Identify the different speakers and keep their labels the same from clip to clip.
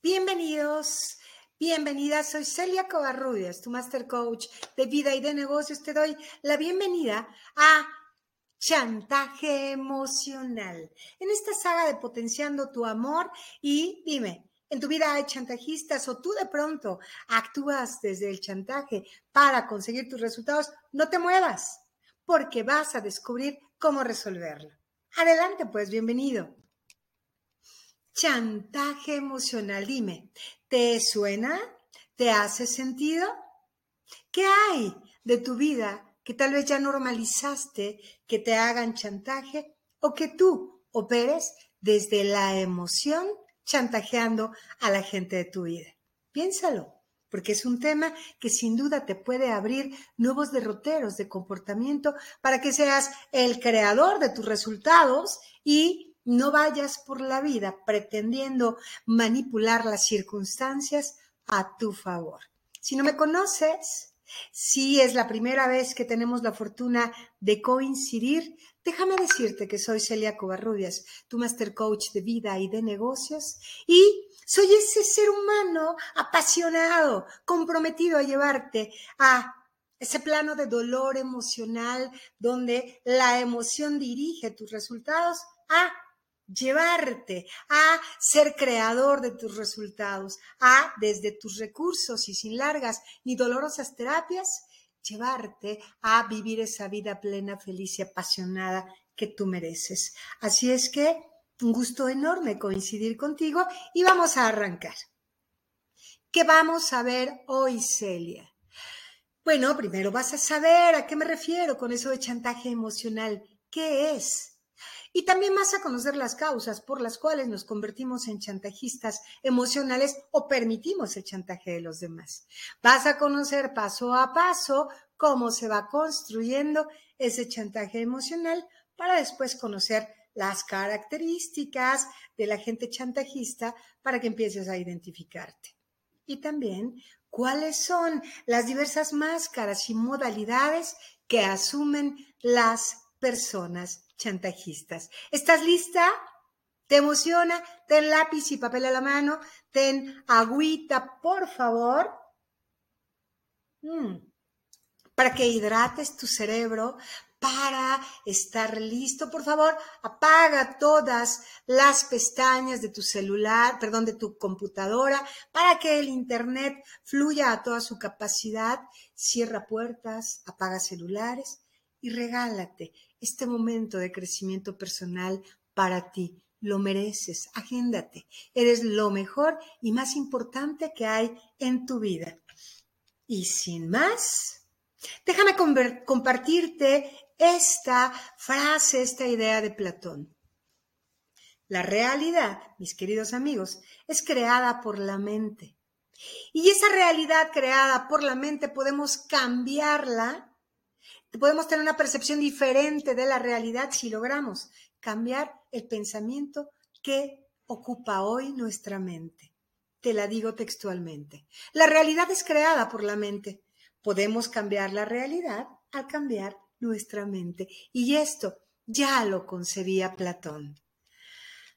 Speaker 1: Bienvenidos, bienvenidas. Soy Celia Covarrubias, tu Master Coach de vida y de negocios. Te doy la bienvenida a Chantaje Emocional. En esta saga de Potenciando tu Amor y dime, ¿en tu vida hay chantajistas o tú de pronto actúas desde el chantaje para conseguir tus resultados? No te muevas, porque vas a descubrir cómo resolverlo. Adelante, pues, bienvenido. Chantaje emocional. Dime, ¿te suena? ¿Te hace sentido? ¿Qué hay de tu vida que tal vez ya normalizaste que te hagan chantaje o que tú operes desde la emoción chantajeando a la gente de tu vida? Piénsalo, porque es un tema que sin duda te puede abrir nuevos derroteros de comportamiento para que seas el creador de tus resultados y no vayas por la vida pretendiendo manipular las circunstancias a tu favor. Si no me conoces, si es la primera vez que tenemos la fortuna de coincidir, déjame decirte que soy Celia Covarrubias, tu master coach de vida y de negocios, y soy ese ser humano apasionado, comprometido a llevarte a ese plano de dolor emocional donde la emoción dirige tus resultados a llevarte a ser creador de tus resultados, a desde tus recursos y sin largas ni dolorosas terapias, llevarte a vivir esa vida plena, feliz y apasionada que tú mereces. Así es que un gusto enorme coincidir contigo y vamos a arrancar. ¿Qué vamos a ver hoy, Celia? Bueno, primero vas a saber a qué me refiero con eso de chantaje emocional. ¿Qué es? Y también vas a conocer las causas por las cuales nos convertimos en chantajistas emocionales o permitimos el chantaje de los demás. Vas a conocer paso a paso cómo se va construyendo ese chantaje emocional para después conocer las características de la gente chantajista para que empieces a identificarte. Y también cuáles son las diversas máscaras y modalidades que asumen las personas chantajistas. ¿Estás lista? ¿Te emociona? Ten lápiz y papel a la mano, ten agüita, por favor. Mm. Para que hidrates tu cerebro, para estar listo, por favor, apaga todas las pestañas de tu celular, perdón, de tu computadora, para que el Internet fluya a toda su capacidad. Cierra puertas, apaga celulares y regálate este momento de crecimiento personal para ti. Lo mereces, agéndate. Eres lo mejor y más importante que hay en tu vida. Y sin más, déjame compartirte esta frase, esta idea de Platón. La realidad, mis queridos amigos, es creada por la mente. Y esa realidad creada por la mente podemos cambiarla podemos tener una percepción diferente de la realidad si logramos cambiar el pensamiento que ocupa hoy nuestra mente. Te la digo textualmente. La realidad es creada por la mente. Podemos cambiar la realidad al cambiar nuestra mente. Y esto ya lo concebía Platón.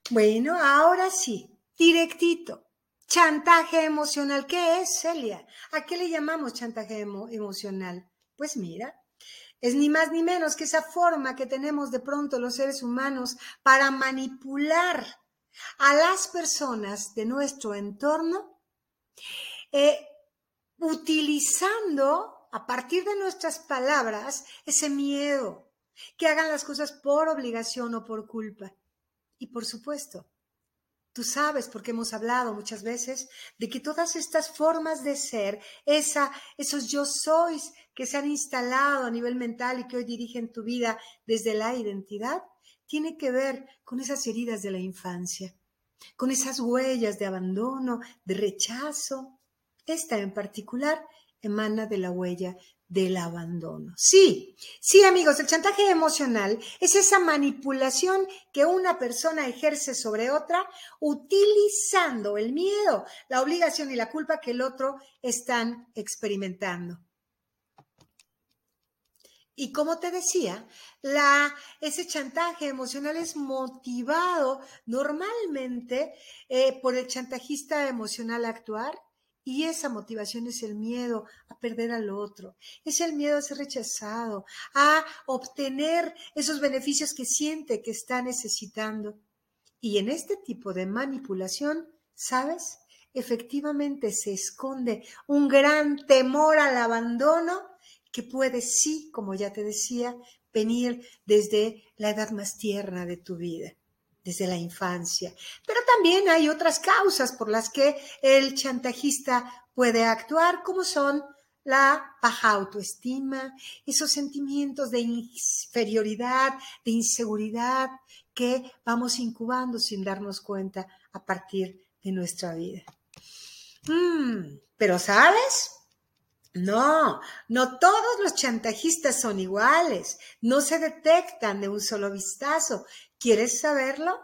Speaker 1: Bueno, ahora sí, directito. Chantaje emocional. ¿Qué es, Celia? ¿A qué le llamamos chantaje emocional? Pues mira, es ni más ni menos que esa forma que tenemos de pronto los seres humanos para manipular a las personas de nuestro entorno, eh, utilizando a partir de nuestras palabras ese miedo, que hagan las cosas por obligación o por culpa. Y por supuesto, Tú sabes, porque hemos hablado muchas veces, de que todas estas formas de ser, esa, esos yo sois que se han instalado a nivel mental y que hoy dirigen tu vida desde la identidad, tiene que ver con esas heridas de la infancia, con esas huellas de abandono, de rechazo. Esta en particular emana de la huella del abandono. Sí, sí amigos, el chantaje emocional es esa manipulación que una persona ejerce sobre otra utilizando el miedo, la obligación y la culpa que el otro están experimentando. Y como te decía, ese chantaje emocional es motivado normalmente eh, por el chantajista emocional a actuar y esa motivación es el miedo a perder al otro, es el miedo a ser rechazado, a obtener esos beneficios que siente que está necesitando. Y en este tipo de manipulación, ¿sabes? Efectivamente se esconde un gran temor al abandono que puede, sí, como ya te decía, venir desde la edad más tierna de tu vida desde la infancia. Pero también hay otras causas por las que el chantajista puede actuar, como son la baja autoestima, esos sentimientos de inferioridad, de inseguridad que vamos incubando sin darnos cuenta a partir de nuestra vida. Mm, pero ¿sabes? No, no todos los chantajistas son iguales, no se detectan de un solo vistazo. ¿Quieres saberlo?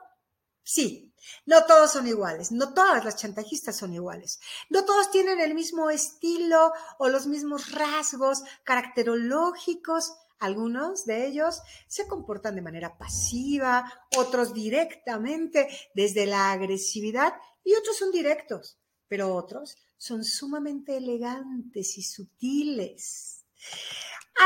Speaker 1: Sí, no todos son iguales, no todas las chantajistas son iguales, no todos tienen el mismo estilo o los mismos rasgos caracterológicos. Algunos de ellos se comportan de manera pasiva, otros directamente desde la agresividad y otros son directos, pero otros son sumamente elegantes y sutiles.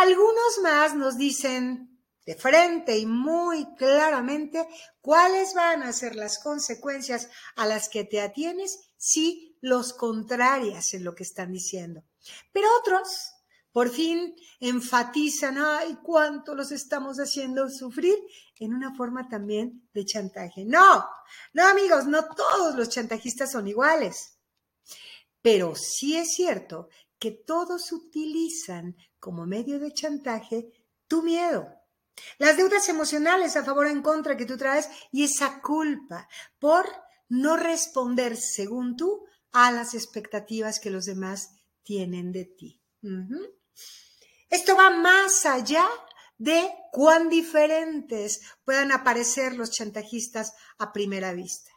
Speaker 1: Algunos más nos dicen de frente y muy claramente cuáles van a ser las consecuencias a las que te atienes si los contrarias en lo que están diciendo. Pero otros, por fin, enfatizan, ay, cuánto los estamos haciendo sufrir en una forma también de chantaje. No, no amigos, no todos los chantajistas son iguales. Pero sí es cierto que todos utilizan como medio de chantaje tu miedo. Las deudas emocionales a favor o en contra que tú traes y esa culpa por no responder según tú a las expectativas que los demás tienen de ti. Esto va más allá de cuán diferentes puedan aparecer los chantajistas a primera vista.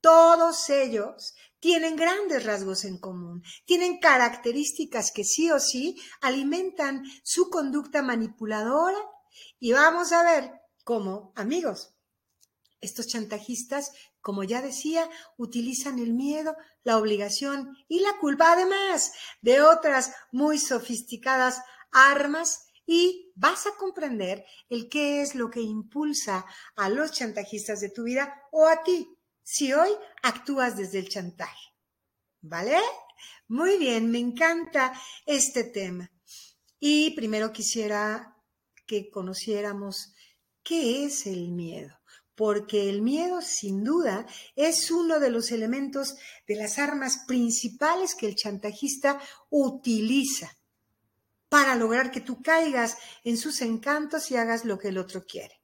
Speaker 1: Todos ellos tienen grandes rasgos en común, tienen características que sí o sí alimentan su conducta manipuladora y vamos a ver cómo, amigos, estos chantajistas, como ya decía, utilizan el miedo, la obligación y la culpa, además de otras muy sofisticadas armas. Y vas a comprender el qué es lo que impulsa a los chantajistas de tu vida o a ti si hoy actúas desde el chantaje. ¿Vale? Muy bien, me encanta este tema. Y primero quisiera que conociéramos qué es el miedo, porque el miedo sin duda es uno de los elementos de las armas principales que el chantajista utiliza para lograr que tú caigas en sus encantos y hagas lo que el otro quiere.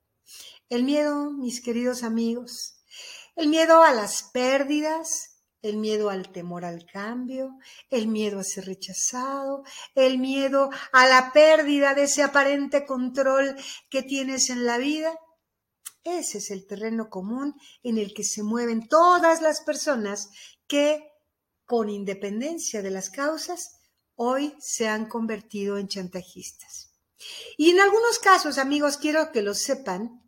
Speaker 1: El miedo, mis queridos amigos, el miedo a las pérdidas, el miedo al temor al cambio, el miedo a ser rechazado, el miedo a la pérdida de ese aparente control que tienes en la vida. Ese es el terreno común en el que se mueven todas las personas que, con independencia de las causas, hoy se han convertido en chantajistas. Y en algunos casos, amigos, quiero que lo sepan,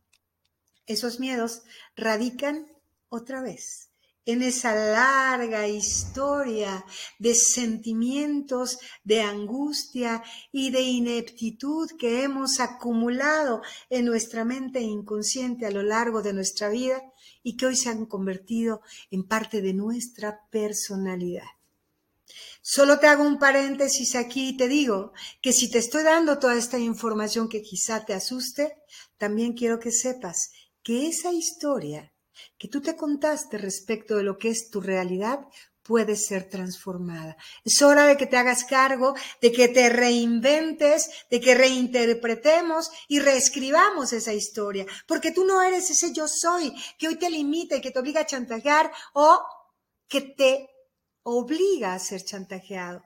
Speaker 1: esos miedos radican otra vez en esa larga historia de sentimientos de angustia y de ineptitud que hemos acumulado en nuestra mente inconsciente a lo largo de nuestra vida y que hoy se han convertido en parte de nuestra personalidad. Solo te hago un paréntesis aquí y te digo que si te estoy dando toda esta información que quizá te asuste, también quiero que sepas que esa historia que tú te contaste respecto de lo que es tu realidad puede ser transformada. Es hora de que te hagas cargo, de que te reinventes, de que reinterpretemos y reescribamos esa historia, porque tú no eres ese yo soy que hoy te limita y que te obliga a chantajear o que te obliga a ser chantajeado.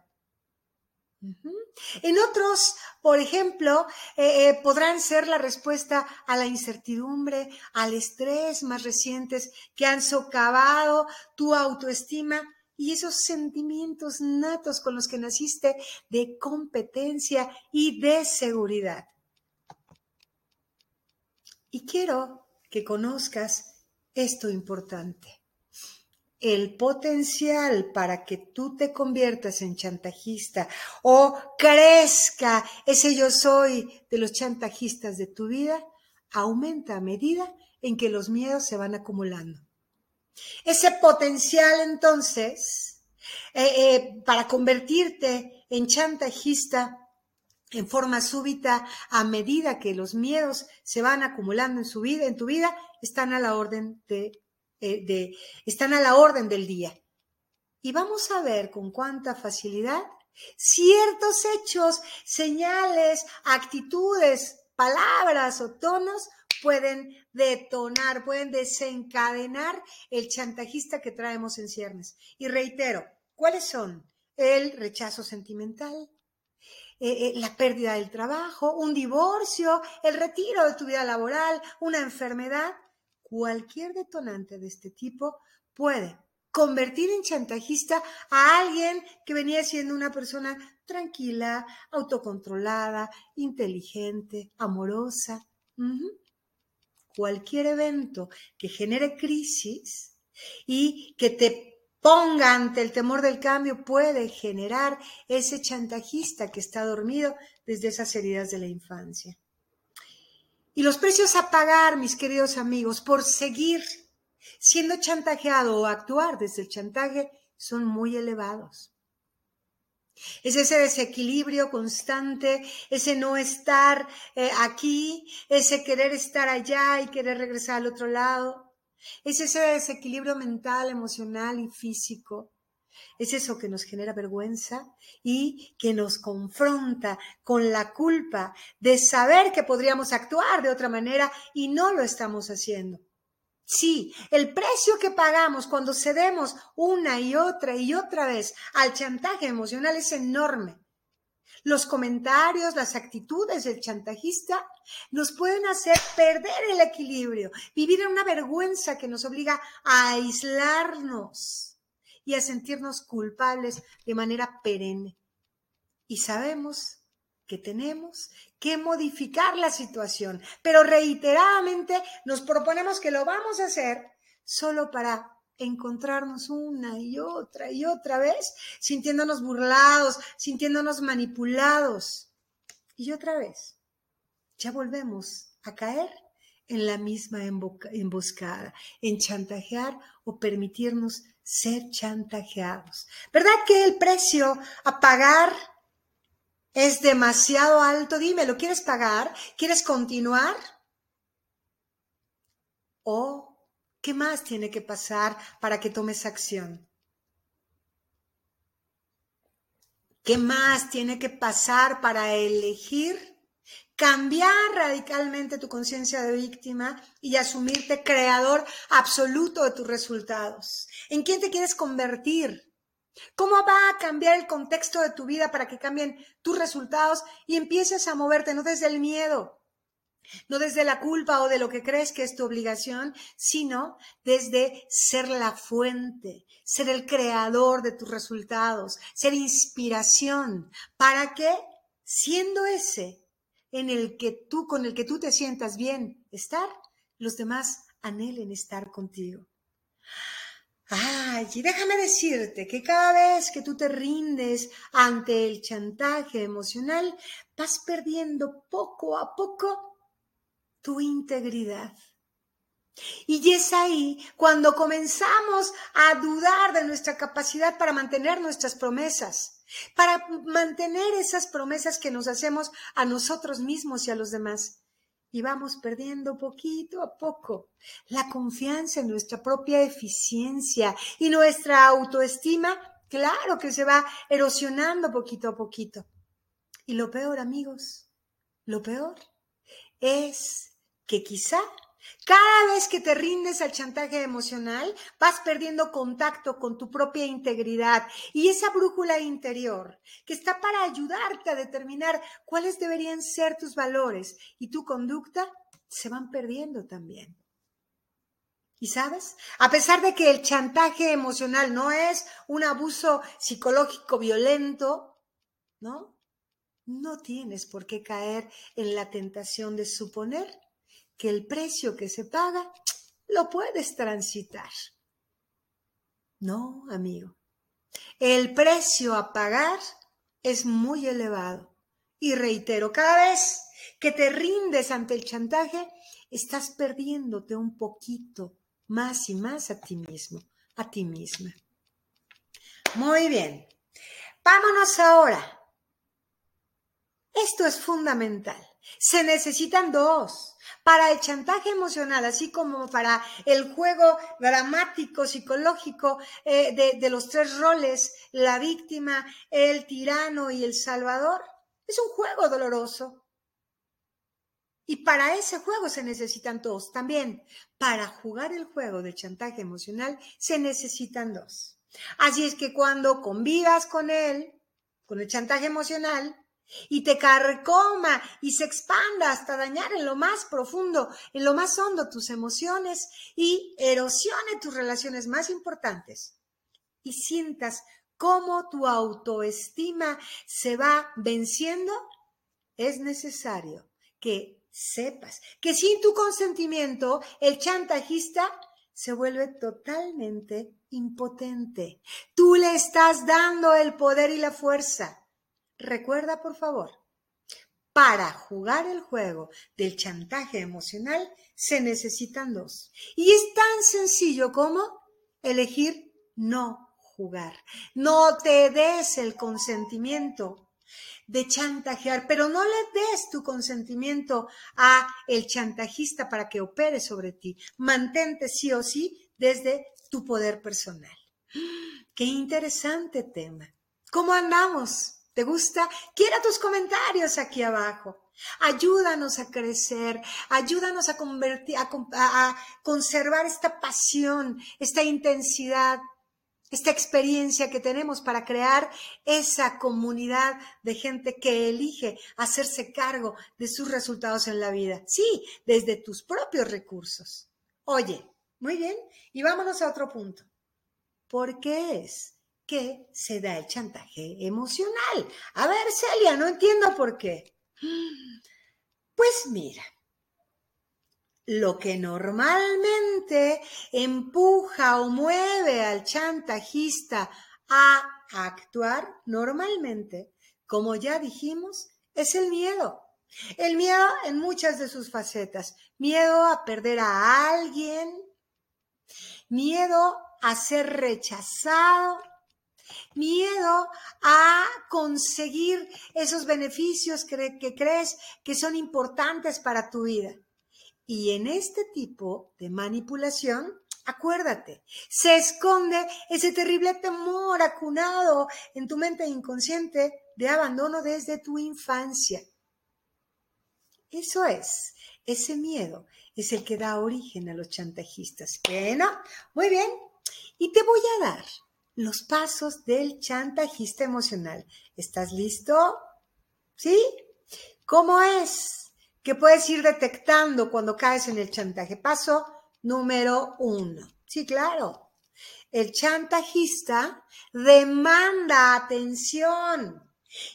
Speaker 1: En otros, por ejemplo, eh, eh, podrán ser la respuesta a la incertidumbre, al estrés más recientes que han socavado tu autoestima y esos sentimientos natos con los que naciste de competencia y de seguridad. Y quiero que conozcas esto importante. El potencial para que tú te conviertas en chantajista o crezca ese yo soy de los chantajistas de tu vida aumenta a medida en que los miedos se van acumulando. Ese potencial entonces eh, eh, para convertirte en chantajista en forma súbita a medida que los miedos se van acumulando en su vida, en tu vida, están a la orden de, eh, de, están a la orden del día. Y vamos a ver con cuánta facilidad ciertos hechos, señales, actitudes, palabras o tonos pueden detonar, pueden desencadenar el chantajista que traemos en ciernes. Y reitero, ¿cuáles son? El rechazo sentimental, eh, eh, la pérdida del trabajo, un divorcio, el retiro de tu vida laboral, una enfermedad, cualquier detonante de este tipo puede convertir en chantajista a alguien que venía siendo una persona tranquila, autocontrolada, inteligente, amorosa. Cualquier evento que genere crisis y que te ponga ante el temor del cambio puede generar ese chantajista que está dormido desde esas heridas de la infancia. Y los precios a pagar, mis queridos amigos, por seguir siendo chantajeado o actuar desde el chantaje son muy elevados. Es ese desequilibrio constante, ese no estar eh, aquí, ese querer estar allá y querer regresar al otro lado. Es ese desequilibrio mental, emocional y físico. Es eso que nos genera vergüenza y que nos confronta con la culpa de saber que podríamos actuar de otra manera y no lo estamos haciendo. Sí, el precio que pagamos cuando cedemos una y otra y otra vez al chantaje emocional es enorme. Los comentarios, las actitudes del chantajista nos pueden hacer perder el equilibrio, vivir en una vergüenza que nos obliga a aislarnos y a sentirnos culpables de manera perenne. Y sabemos que tenemos que modificar la situación, pero reiteradamente nos proponemos que lo vamos a hacer solo para encontrarnos una y otra y otra vez, sintiéndonos burlados, sintiéndonos manipulados. Y otra vez, ya volvemos a caer en la misma emboscada, en chantajear o permitirnos ser chantajeados. ¿Verdad que el precio a pagar es demasiado alto? Dime, ¿lo quieres pagar? ¿Quieres continuar? ¿O ¿Qué más tiene que pasar para que tomes acción? ¿Qué más tiene que pasar para elegir cambiar radicalmente tu conciencia de víctima y asumirte creador absoluto de tus resultados? ¿En quién te quieres convertir? ¿Cómo va a cambiar el contexto de tu vida para que cambien tus resultados y empieces a moverte no desde el miedo, no desde la culpa o de lo que crees que es tu obligación, sino desde ser la fuente, ser el creador de tus resultados, ser inspiración, para que, siendo ese en el que tú, con el que tú te sientas bien estar, los demás anhelen estar contigo. Ay, y déjame decirte que cada vez que tú te rindes ante el chantaje emocional, vas perdiendo poco a poco tu integridad. Y es ahí cuando comenzamos a dudar de nuestra capacidad para mantener nuestras promesas, para mantener esas promesas que nos hacemos a nosotros mismos y a los demás. Y vamos perdiendo poquito a poco la confianza en nuestra propia eficiencia y nuestra autoestima, claro que se va erosionando poquito a poquito. Y lo peor, amigos, lo peor es que quizá cada vez que te rindes al chantaje emocional, vas perdiendo contacto con tu propia integridad y esa brújula interior que está para ayudarte a determinar cuáles deberían ser tus valores y tu conducta, se van perdiendo también. Y sabes, a pesar de que el chantaje emocional no es un abuso psicológico violento, ¿no? No tienes por qué caer en la tentación de suponer que el precio que se paga lo puedes transitar. No, amigo. El precio a pagar es muy elevado. Y reitero, cada vez que te rindes ante el chantaje, estás perdiéndote un poquito más y más a ti mismo, a ti misma. Muy bien. Vámonos ahora. Esto es fundamental. Se necesitan dos. Para el chantaje emocional, así como para el juego dramático, psicológico eh, de, de los tres roles, la víctima, el tirano y el salvador, es un juego doloroso. Y para ese juego se necesitan dos. También, para jugar el juego del chantaje emocional, se necesitan dos. Así es que cuando convivas con él, con el chantaje emocional, y te carcoma y se expanda hasta dañar en lo más profundo, en lo más hondo tus emociones y erosione tus relaciones más importantes y sientas cómo tu autoestima se va venciendo, es necesario que sepas que sin tu consentimiento el chantajista se vuelve totalmente impotente. Tú le estás dando el poder y la fuerza Recuerda, por favor, para jugar el juego del chantaje emocional se necesitan dos. Y es tan sencillo como elegir no jugar. No te des el consentimiento de chantajear, pero no le des tu consentimiento a el chantajista para que opere sobre ti. Mantente sí o sí desde tu poder personal. Qué interesante tema. ¿Cómo andamos? ¿Te gusta? Quiera tus comentarios aquí abajo. Ayúdanos a crecer, ayúdanos a, a, conservar esta pasión, esta intensidad, esta experiencia que tenemos para crear esa comunidad de gente que elige hacerse cargo de sus resultados en la vida. Sí, desde tus propios recursos. Oye, muy bien, y vámonos a otro punto. ¿Por qué es que se da el chantaje emocional. A ver, Celia, no entiendo por qué. Pues mira, lo que normalmente empuja o mueve al chantajista a actuar normalmente, como ya dijimos, es el miedo. El miedo en muchas de sus facetas. Miedo a perder a alguien, miedo a ser rechazado, miedo a conseguir esos beneficios que, crees que son importantes para tu vida. Y en este tipo de manipulación, acuérdate, se esconde ese terrible temor acunado en tu mente inconsciente de abandono desde tu infancia. Eso es, ese miedo es el que da origen a los chantajistas. Bueno, muy bien. Y te voy a dar los pasos del chantajista emocional. ¿Estás listo? ¿Sí? ¿Cómo es que puedes ir detectando cuando caes en el chantaje? Paso número uno. Sí, claro. El chantajista demanda atención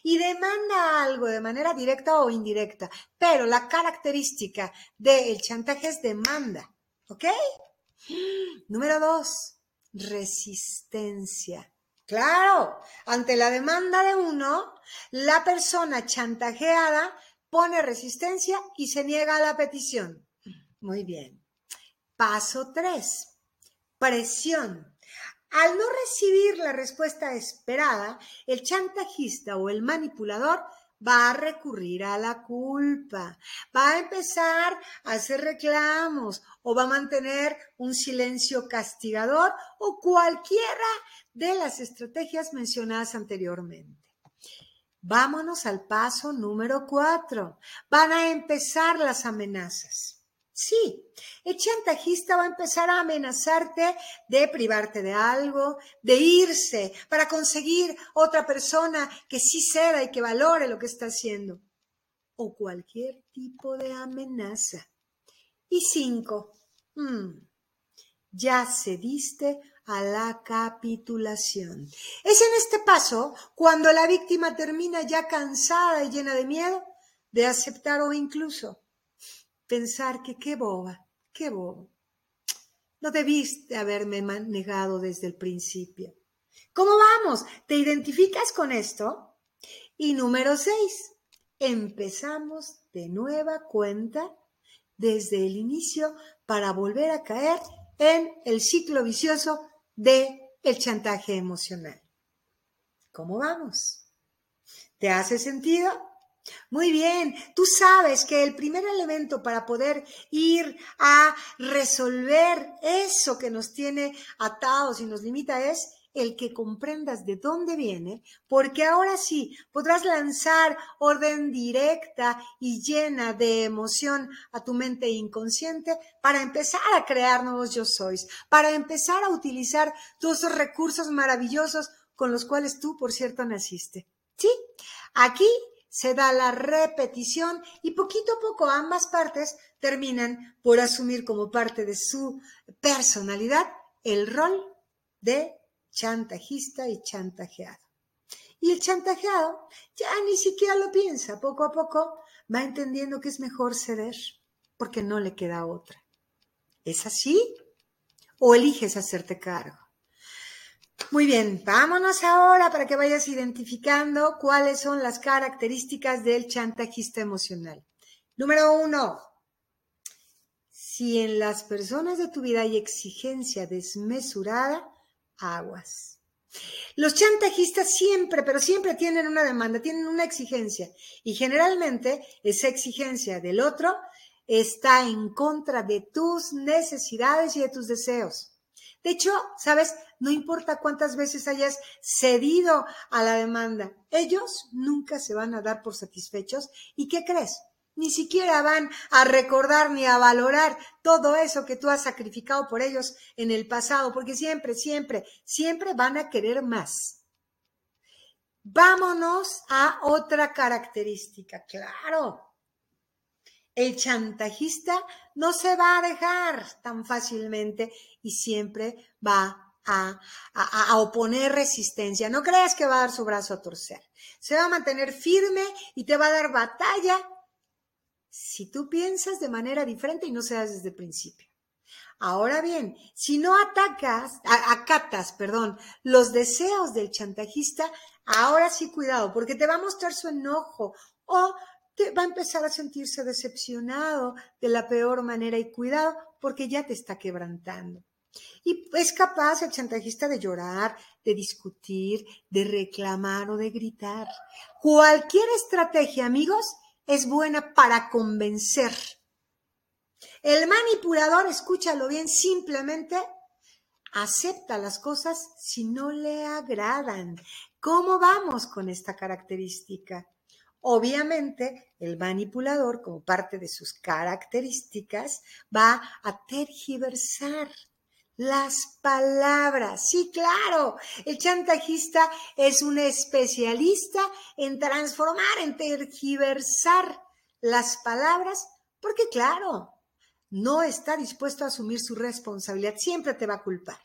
Speaker 1: y demanda algo de manera directa o indirecta, pero la característica del chantaje es demanda. ¿Ok? Número dos, resistencia. Claro, ante la demanda de uno, la persona chantajeada pone resistencia y se niega a la petición. Muy bien. Paso 3. Presión. Al no recibir la respuesta esperada, el chantajista o el manipulador va a recurrir a la culpa, va a empezar a hacer reclamos o va a mantener un silencio castigador o cualquiera de las estrategias mencionadas anteriormente. Vámonos al paso número cuatro. Van a empezar las amenazas. Sí, el chantajista va a empezar a amenazarte de privarte de algo, de irse para conseguir otra persona que sí ceda y que valore lo que está haciendo. O cualquier tipo de amenaza. Y cinco, hmm, ya cediste a la capitulación. Es en este paso cuando la víctima termina ya cansada y llena de miedo de aceptar o incluso pensar que qué boba, qué bobo. No debiste haberme negado desde el principio. ¿Cómo vamos? ¿Te identificas con esto? Y número seis, empezamos de nueva cuenta desde el inicio para volver a caer en el ciclo vicioso de el chantaje emocional. ¿Cómo vamos? ¿Te hace sentido? Muy bien, tú sabes que el primer elemento para poder ir a resolver eso que nos tiene atados y nos limita es el que comprendas de dónde viene, porque ahora sí podrás lanzar orden directa y llena de emoción a tu mente inconsciente para empezar a crear nuevos yo sois, para empezar a utilizar todos esos recursos maravillosos con los cuales tú, por cierto, naciste. ¿Sí? Aquí se da la repetición y poquito a poco ambas partes terminan por asumir como parte de su personalidad el rol de chantajista y chantajeado. Y el chantajeado ya ni siquiera lo piensa, poco a poco va entendiendo que es mejor ceder porque no le queda otra. ¿Es así? ¿O eliges hacerte cargo? Muy bien, vámonos ahora para que vayas identificando cuáles son las características del chantajista emocional. Número uno, si en las personas de tu vida hay exigencia desmesurada, aguas. Los chantajistas siempre, pero siempre tienen una demanda, tienen una exigencia y generalmente esa exigencia del otro está en contra de tus necesidades y de tus deseos. De hecho, sabes, no importa cuántas veces hayas cedido a la demanda, ellos nunca se van a dar por satisfechos. ¿Y qué crees? Ni siquiera van a recordar ni a valorar todo eso que tú has sacrificado por ellos en el pasado, porque siempre, siempre, siempre van a querer más. Vámonos a otra característica. Claro, el chantajista no se va a dejar tan fácilmente y siempre va a, a, oponer resistencia. No creas que va a dar su brazo a torcer. Se va a mantener firme y te va a dar batalla si tú piensas de manera diferente y no seas desde el principio. Ahora bien, si no atacas, acatas, perdón, los deseos del chantajista, ahora sí cuidado, porque te va a mostrar su enojo o te va a empezar a sentirse decepcionado de la peor manera y cuidado porque ya te está quebrantando. Y es capaz el chantajista de llorar, de discutir, de reclamar o de gritar. Cualquier estrategia, amigos, es buena para convencer. El manipulador, escúchalo bien, simplemente acepta las cosas si no le agradan. ¿Cómo vamos con esta característica? Obviamente, el manipulador, como parte de sus características, va a tergiversar las palabras. Sí, claro, el chantajista es un especialista en transformar, en tergiversar las palabras, porque claro, no está dispuesto a asumir su responsabilidad, siempre te va a culpar.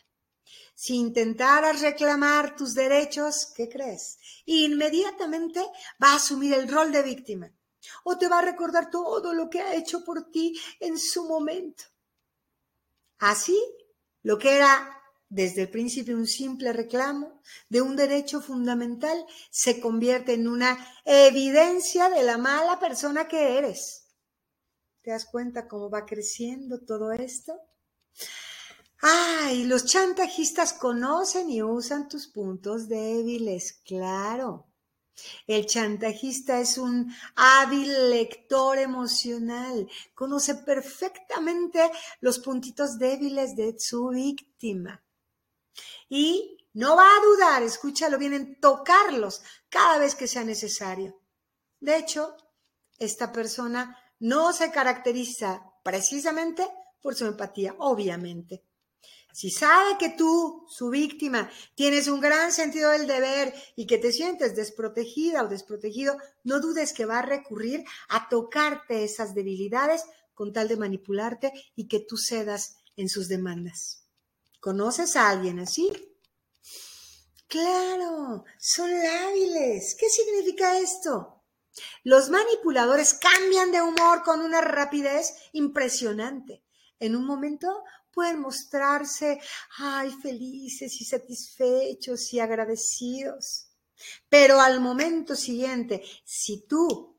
Speaker 1: Si intentaras reclamar tus derechos, ¿qué crees? Inmediatamente va a asumir el rol de víctima o te va a recordar todo lo que ha hecho por ti en su momento. Así lo que era desde el principio un simple reclamo de un derecho fundamental se convierte en una evidencia de la mala persona que eres. ¿Te das cuenta cómo va creciendo todo esto? Ay, los chantajistas conocen y usan tus puntos débiles, claro. El chantajista es un hábil lector emocional, conoce perfectamente los puntitos débiles de su víctima. Y no va a dudar, escúchalo bien, en tocarlos cada vez que sea necesario. De hecho, esta persona no se caracteriza precisamente por su empatía, obviamente. Si sabe que tú, su víctima, tienes un gran sentido del deber y que te sientes desprotegida o desprotegido, no dudes que va a recurrir a tocarte esas debilidades con tal de manipularte y que tú cedas en sus demandas. ¿Conoces a alguien así? Claro, son lábiles. ¿Qué significa esto? Los manipuladores cambian de humor con una rapidez impresionante. En un momento pueden mostrarse, ay, felices y satisfechos y agradecidos. Pero al momento siguiente, si tú,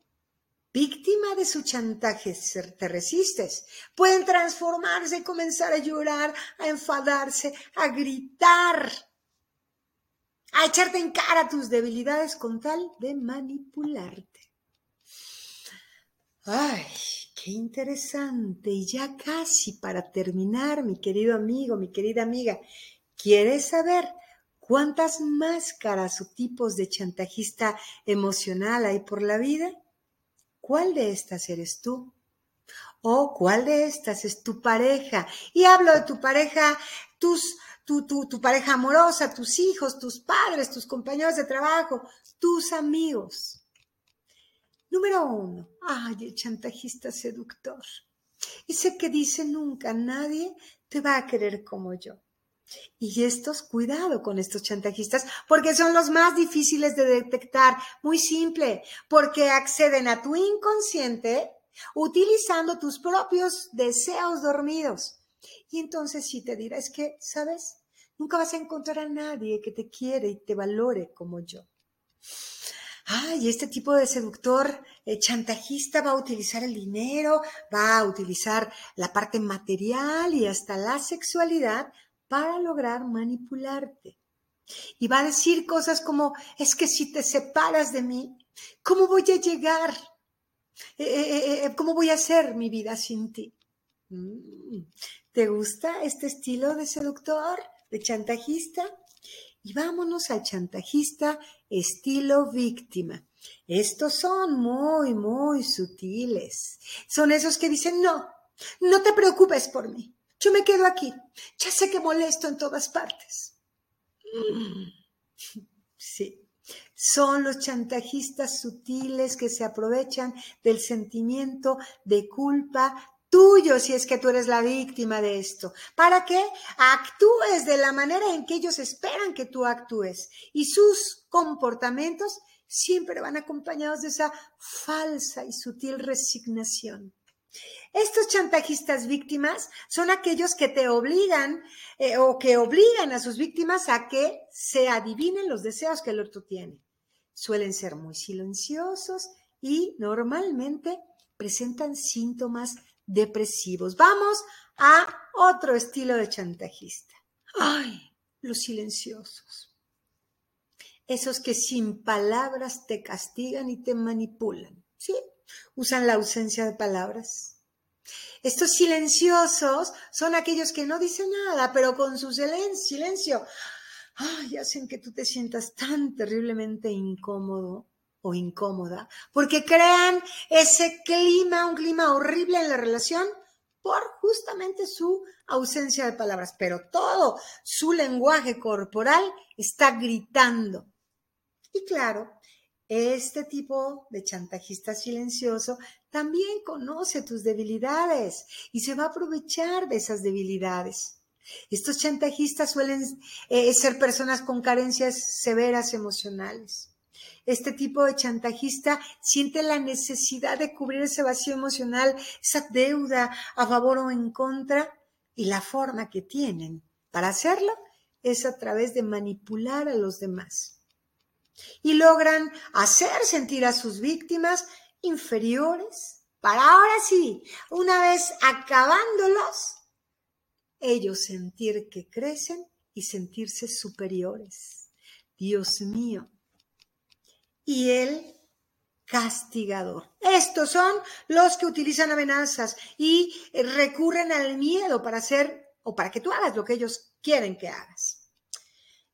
Speaker 1: víctima de su chantaje, te resistes, pueden transformarse y comenzar a llorar, a enfadarse, a gritar, a echarte en cara tus debilidades con tal de manipularte. Ay, Qué interesante. Y ya casi para terminar, mi querido amigo, mi querida amiga, ¿quieres saber cuántas máscaras o tipos de chantajista emocional hay por la vida? ¿Cuál de estas eres tú? ¿O cuál de estas es tu pareja? Y hablo de tu pareja, tus, tu, pareja amorosa, tus hijos, tus padres, tus compañeros de trabajo, tus amigos. Número uno, ay, el chantajista seductor. Ese que dice nunca nadie te va a querer como yo. Y estos, cuidado con estos chantajistas, porque son los más difíciles de detectar. Muy simple, porque acceden a tu inconsciente utilizando tus propios deseos dormidos. Y entonces sí te dirá, es que, ¿sabes? Nunca vas a encontrar a nadie que te quiere y te valore como yo. Ay, este tipo de seductor eh, chantajista va a utilizar el dinero, va a utilizar la parte material y hasta la sexualidad para lograr manipularte. Y va a decir cosas como, es que si te separas de mí, ¿cómo voy a llegar? Eh, eh, ¿Cómo voy a hacer mi vida sin ti? Mm, ¿Te gusta este estilo de seductor, de chantajista? Y vámonos al chantajista estilo víctima. Estos son muy, muy sutiles. Son esos que dicen, no, no te preocupes por mí. Yo me quedo aquí. Ya sé que molesto en todas partes. Sí. Son los chantajistas sutiles que se aprovechan del sentimiento de culpa tuyo si es que tú eres la víctima de esto, para que actúes de la manera en que ellos esperan que tú actúes. Y sus comportamientos siempre van acompañados de esa falsa y sutil resignación. Estos chantajistas víctimas son aquellos que te obligan eh, o que obligan a sus víctimas a que se adivinen los deseos que el otro tiene. Suelen ser muy silenciosos y normalmente presentan síntomas depresivos. Vamos a otro estilo de chantajista. Ay, los silenciosos. Esos que sin palabras te castigan y te manipulan. ¿Sí? Usan la ausencia de palabras. Estos silenciosos son aquellos que no dicen nada, pero con su silencio ay, hacen que tú te sientas tan terriblemente incómodo o incómoda, porque crean ese clima, un clima horrible en la relación por justamente su ausencia de palabras, pero todo su lenguaje corporal está gritando. Y claro, este tipo de chantajista silencioso también conoce tus debilidades y se va a aprovechar de esas debilidades. Estos chantajistas suelen eh, ser personas con carencias severas emocionales este tipo de chantajista siente la necesidad de cubrir ese vacío emocional, esa deuda a favor o en contra, y la forma que tienen para hacerlo es a través de manipular a los demás. Y logran hacer sentir a sus víctimas inferiores para ahora sí, una vez acabándolos, ellos sentir que crecen y sentirse superiores. Dios mío, y el castigador. Estos son los que utilizan amenazas y recurren al miedo para hacer o para que tú hagas lo que ellos quieren que hagas.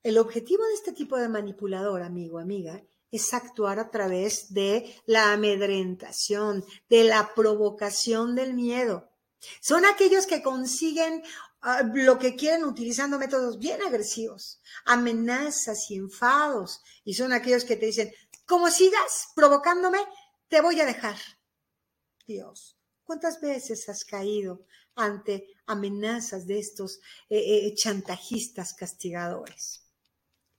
Speaker 1: El objetivo de este tipo de manipulador, amigo, amiga, es actuar a través de la amedrentación, de la provocación del miedo. Son aquellos que consiguen ah, lo que quieren utilizando métodos bien agresivos, amenazas y enfados. Y son aquellos que te dicen, como sigas provocándome, te voy a dejar. Dios, ¿cuántas veces has caído ante amenazas de estos eh, eh, chantajistas castigadores?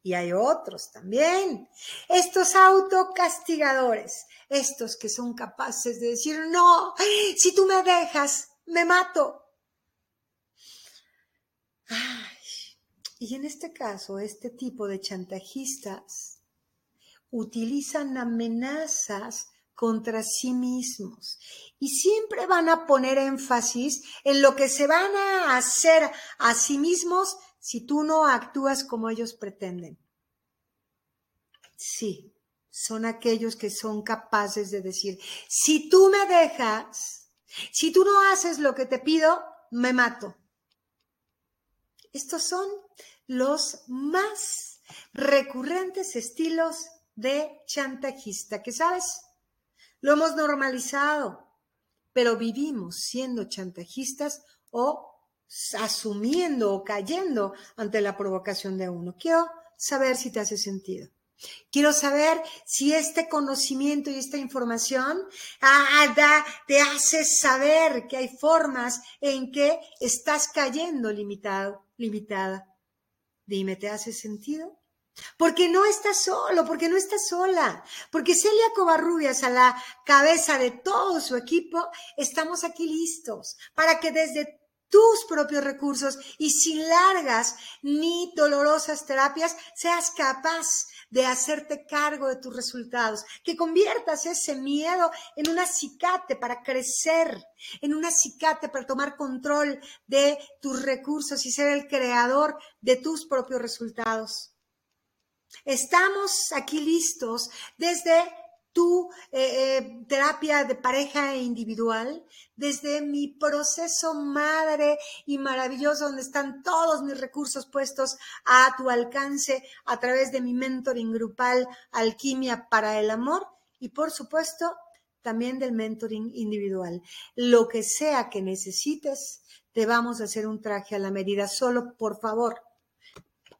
Speaker 1: Y hay otros también. Estos autocastigadores, estos que son capaces de decir, no, si tú me dejas, me mato. y en este caso, este tipo de chantajistas utilizan amenazas contra sí mismos y siempre van a poner énfasis en lo que se van a hacer a sí mismos si tú no actúas como ellos pretenden. Sí, son aquellos que son capaces de decir, si tú me dejas, si tú no haces lo que te pido, me mato. Estos son los más recurrentes estilos de chantajista, que sabes, lo hemos normalizado, pero vivimos siendo chantajistas o asumiendo o cayendo ante la provocación de uno. Quiero saber si te hace sentido. Quiero saber si este conocimiento y esta información ah, te hace saber que hay formas en que estás cayendo limitado, limitada. Dime, ¿te hace sentido? Porque no estás solo, porque no estás sola, porque Celia Covarrubias a la cabeza de todo su equipo, estamos aquí listos para que desde tus propios recursos y sin largas ni dolorosas terapias seas capaz de hacerte cargo de tus resultados, que conviertas ese miedo en un acicate para crecer, en un acicate para tomar control de tus recursos y ser el creador de tus propios resultados. Estamos aquí listos desde tu eh, eh, terapia de pareja e individual, desde mi proceso madre y maravilloso, donde están todos mis recursos puestos a tu alcance a través de mi mentoring grupal Alquimia para el Amor y por supuesto también del mentoring individual. Lo que sea que necesites, te vamos a hacer un traje a la medida. Solo, por favor,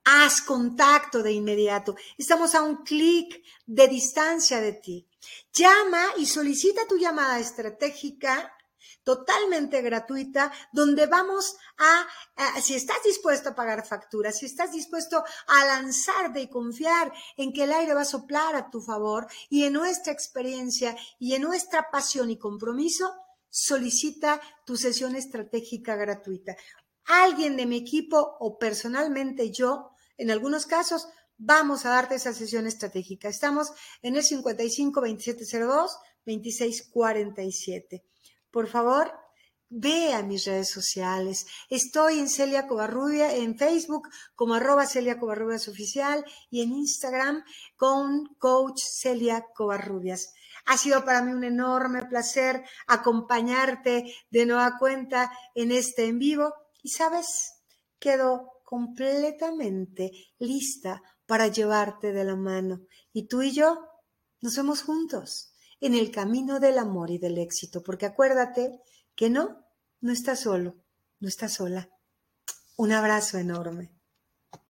Speaker 1: haz contacto de inmediato. Estamos a un clic de distancia de ti. Llama y solicita tu llamada estratégica totalmente gratuita, donde vamos a, si estás dispuesto a pagar facturas, si estás dispuesto a lanzarte y confiar en que el aire va a soplar a tu favor y en nuestra experiencia y en nuestra pasión y compromiso, solicita tu sesión estratégica gratuita. Alguien de mi equipo o personalmente yo en algunos casos, vamos a darte esa sesión estratégica. Estamos en el 55 2702 2647. Por favor, ve a mis redes sociales. Estoy en Celia Covarrubia, en Facebook como arroba Celia Covarrubias Oficial y en Instagram con Coach Celia Covarrubias. Ha sido para mí un enorme placer acompañarte de nueva cuenta en este en vivo y sabes, quedo completamente lista para llevarte de la mano. Y tú y yo nos vemos juntos en el camino del amor y del éxito, porque acuérdate que no, no estás solo, no estás sola. Un abrazo enorme.